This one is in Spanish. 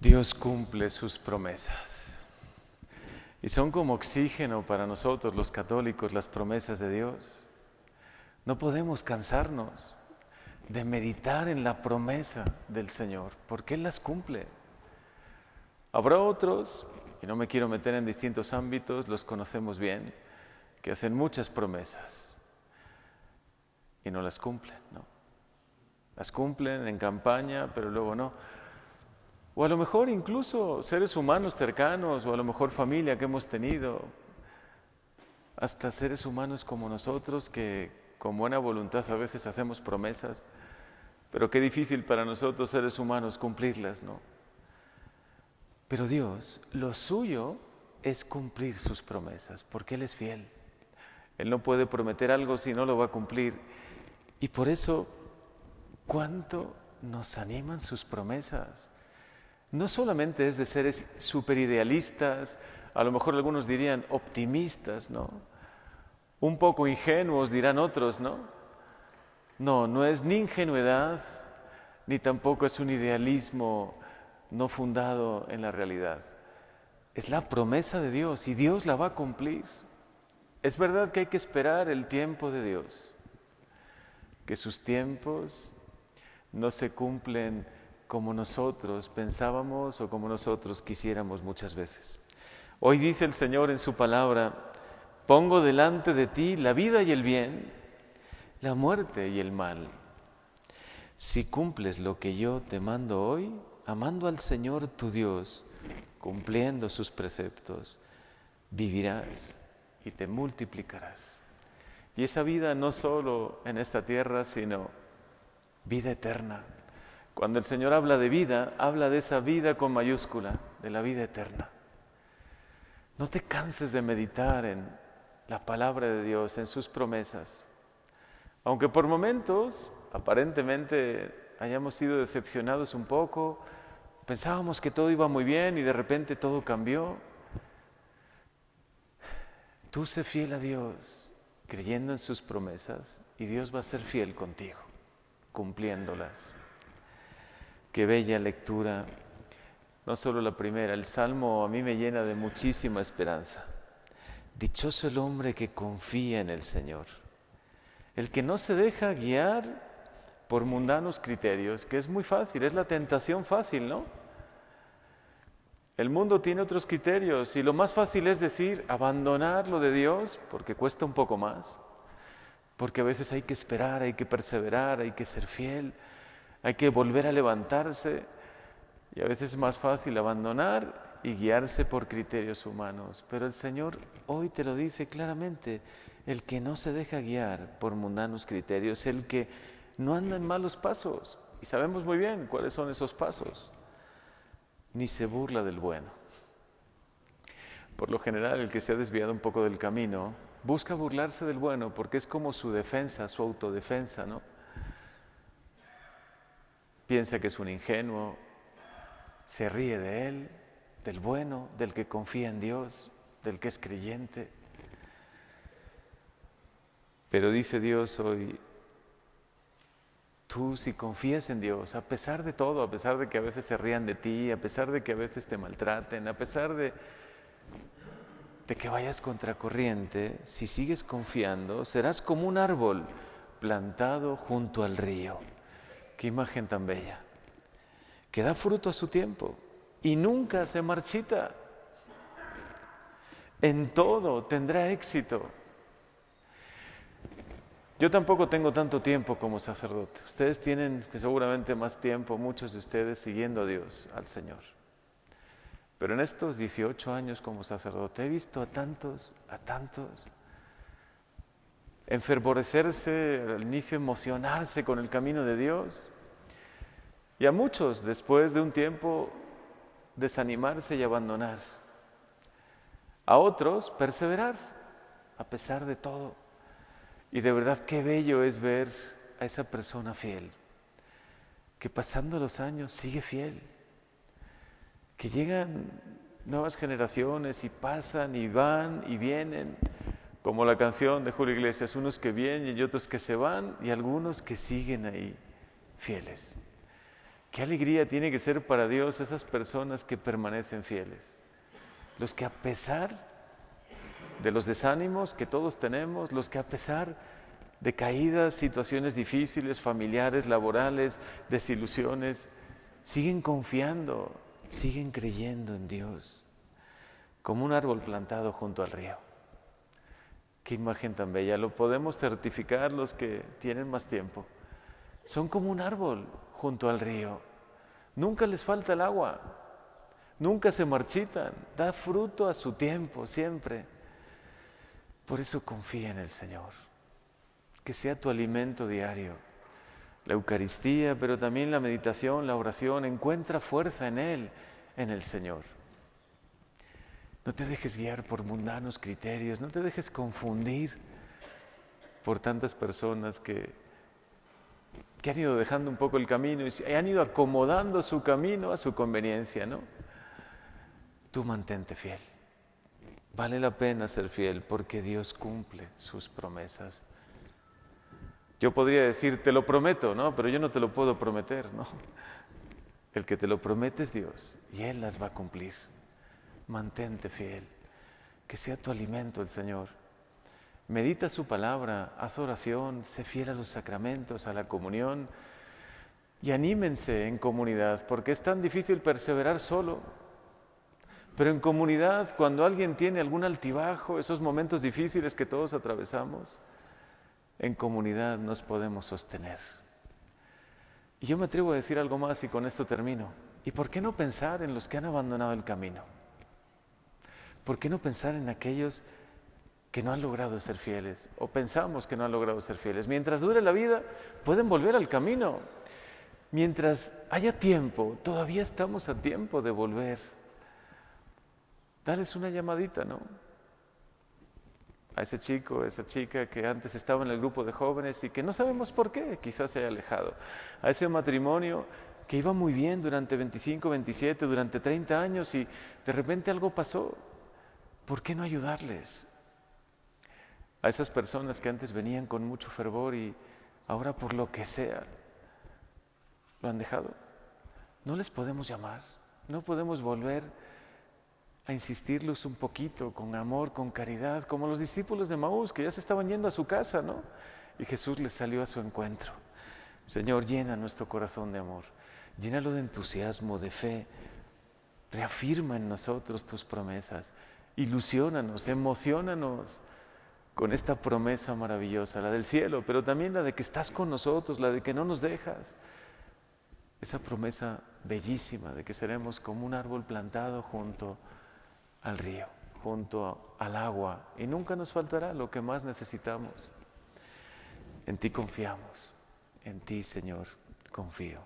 Dios cumple sus promesas. Y son como oxígeno para nosotros los católicos las promesas de Dios. No podemos cansarnos de meditar en la promesa del Señor, porque Él las cumple. Habrá otros, y no me quiero meter en distintos ámbitos, los conocemos bien, que hacen muchas promesas y no las cumplen, ¿no? Las cumplen en campaña, pero luego no. O a lo mejor incluso seres humanos cercanos, o a lo mejor familia que hemos tenido, hasta seres humanos como nosotros que con buena voluntad a veces hacemos promesas, pero qué difícil para nosotros seres humanos cumplirlas, ¿no? Pero Dios, lo suyo es cumplir sus promesas, porque Él es fiel. Él no puede prometer algo si no lo va a cumplir. Y por eso, ¿cuánto nos animan sus promesas? No solamente es de seres superidealistas, a lo mejor algunos dirían optimistas, ¿no? Un poco ingenuos dirán otros, ¿no? No, no es ni ingenuidad, ni tampoco es un idealismo no fundado en la realidad. Es la promesa de Dios y Dios la va a cumplir. Es verdad que hay que esperar el tiempo de Dios, que sus tiempos no se cumplen como nosotros pensábamos o como nosotros quisiéramos muchas veces. Hoy dice el Señor en su palabra, pongo delante de ti la vida y el bien, la muerte y el mal. Si cumples lo que yo te mando hoy, amando al Señor tu Dios, cumpliendo sus preceptos, vivirás y te multiplicarás. Y esa vida no solo en esta tierra, sino vida eterna cuando el Señor habla de vida, habla de esa vida con mayúscula, de la vida eterna. No te canses de meditar en la palabra de Dios, en sus promesas. Aunque por momentos, aparentemente, hayamos sido decepcionados un poco, pensábamos que todo iba muy bien y de repente todo cambió. Tú sé fiel a Dios, creyendo en sus promesas, y Dios va a ser fiel contigo, cumpliéndolas. Qué bella lectura. No solo la primera, el Salmo a mí me llena de muchísima esperanza. Dichoso el hombre que confía en el Señor, el que no se deja guiar por mundanos criterios, que es muy fácil, es la tentación fácil, ¿no? El mundo tiene otros criterios y lo más fácil es decir, abandonar lo de Dios, porque cuesta un poco más, porque a veces hay que esperar, hay que perseverar, hay que ser fiel, hay que volver a levantarse y a veces es más fácil abandonar y guiarse por criterios humanos. Pero el Señor hoy te lo dice claramente, el que no se deja guiar por mundanos criterios, el que no anda en malos pasos. Y sabemos muy bien cuáles son esos pasos. Ni se burla del bueno. Por lo general, el que se ha desviado un poco del camino busca burlarse del bueno porque es como su defensa, su autodefensa, ¿no? Piensa que es un ingenuo, se ríe de él, del bueno, del que confía en Dios, del que es creyente. Pero dice Dios hoy, tú si confías en Dios, a pesar de todo, a pesar de que a veces se rían de ti, a pesar de que a veces te maltraten, a pesar de, que vayas contracorriente, si sigues confiando, serás como un árbol plantado junto al río Qué imagen tan bella. Que da fruto a su tiempo y nunca se marchita. En todo tendrá éxito. Yo tampoco tengo tanto tiempo como sacerdote. Ustedes tienen seguramente más tiempo, muchos de ustedes, siguiendo a Dios, al Señor. Pero en estos 18 años como sacerdote he visto a tantos, a tantos, enfervorecerse, al inicio emocionarse con el camino de Dios. Y a muchos, después de un tiempo, desanimarse y abandonar. A otros, perseverar, a pesar de todo. Y de verdad qué bello es ver a esa persona fiel, que pasando los años sigue fiel, que llegan nuevas generaciones y pasan y van y vienen como la canción de Julio Iglesias, unos que vienen y otros que se van y algunos que siguen ahí fieles. Qué alegría tiene que ser para Dios esas personas que permanecen fieles. Los que a pesar de los desánimos que todos tenemos, los que a pesar de caídas, situaciones difíciles, familiares, laborales, desilusiones, siguen confiando, siguen creyendo en Dios, como un árbol plantado junto al río. Qué imagen tan bella, lo podemos certificar los que tienen más tiempo. Son como un árbol junto al río. Nunca les falta el agua, nunca se marchitan, da fruto a su tiempo, siempre. Por eso confía en el Señor, que sea tu alimento diario. La Eucaristía, pero también la meditación, la oración, encuentra fuerza en Él, en el Señor. No te dejes guiar por mundanos criterios, no te dejes confundir por tantas personas que, que han ido dejando un poco el camino y han ido acomodando su camino a su conveniencia, ¿no? Tú mantente fiel. Vale la pena ser fiel porque Dios cumple sus promesas. Yo podría decir, te lo prometo, ¿no? Pero yo no te lo puedo prometer, ¿no? El que te lo promete es Dios y Él las va a cumplir mantente fiel, que sea tu alimento el Señor. Medita su palabra, haz oración, sé fiel a los sacramentos, a la comunión y anímense en comunidad, porque es tan difícil perseverar solo. Pero en comunidad, cuando alguien tiene algún altibajo, esos momentos difíciles que todos atravesamos, en comunidad nos podemos sostener. Y yo me atrevo a decir algo más y con esto termino. ¿Y por qué no pensar en los que han abandonado el camino? ¿por qué no pensar en aquellos que no han logrado ser fieles o pensamos que no han logrado ser fieles? Mientras dure la vida, pueden volver al camino. Mientras haya tiempo, todavía estamos a tiempo de volver. Dales una llamadita, ¿no? A ese chico, a esa chica que antes estaba en el grupo de jóvenes y que no sabemos por qué, quizás se haya alejado. A ese matrimonio que iba muy bien durante 25, 27, durante 30 años y de repente algo pasó ¿por qué no ayudarles? A esas personas que antes venían con mucho fervor y ahora por lo que sea lo han dejado. No les podemos llamar, no podemos volver a insistirlos un poquito con amor, con caridad, como los discípulos de Maús que ya se estaban yendo a su casa, ¿no? Y Jesús les salió a su encuentro. Señor, llena nuestro corazón de amor, llénalo de entusiasmo, de fe, reafirma en nosotros tus promesas ilusiónanos, emocionanos con esta promesa maravillosa, la del cielo, pero también la de que estás con nosotros, la de que no nos dejas. Esa promesa bellísima de que seremos como un árbol plantado junto al río, junto al agua, y nunca nos faltará lo que más necesitamos. En ti confiamos, en ti, Señor, confío.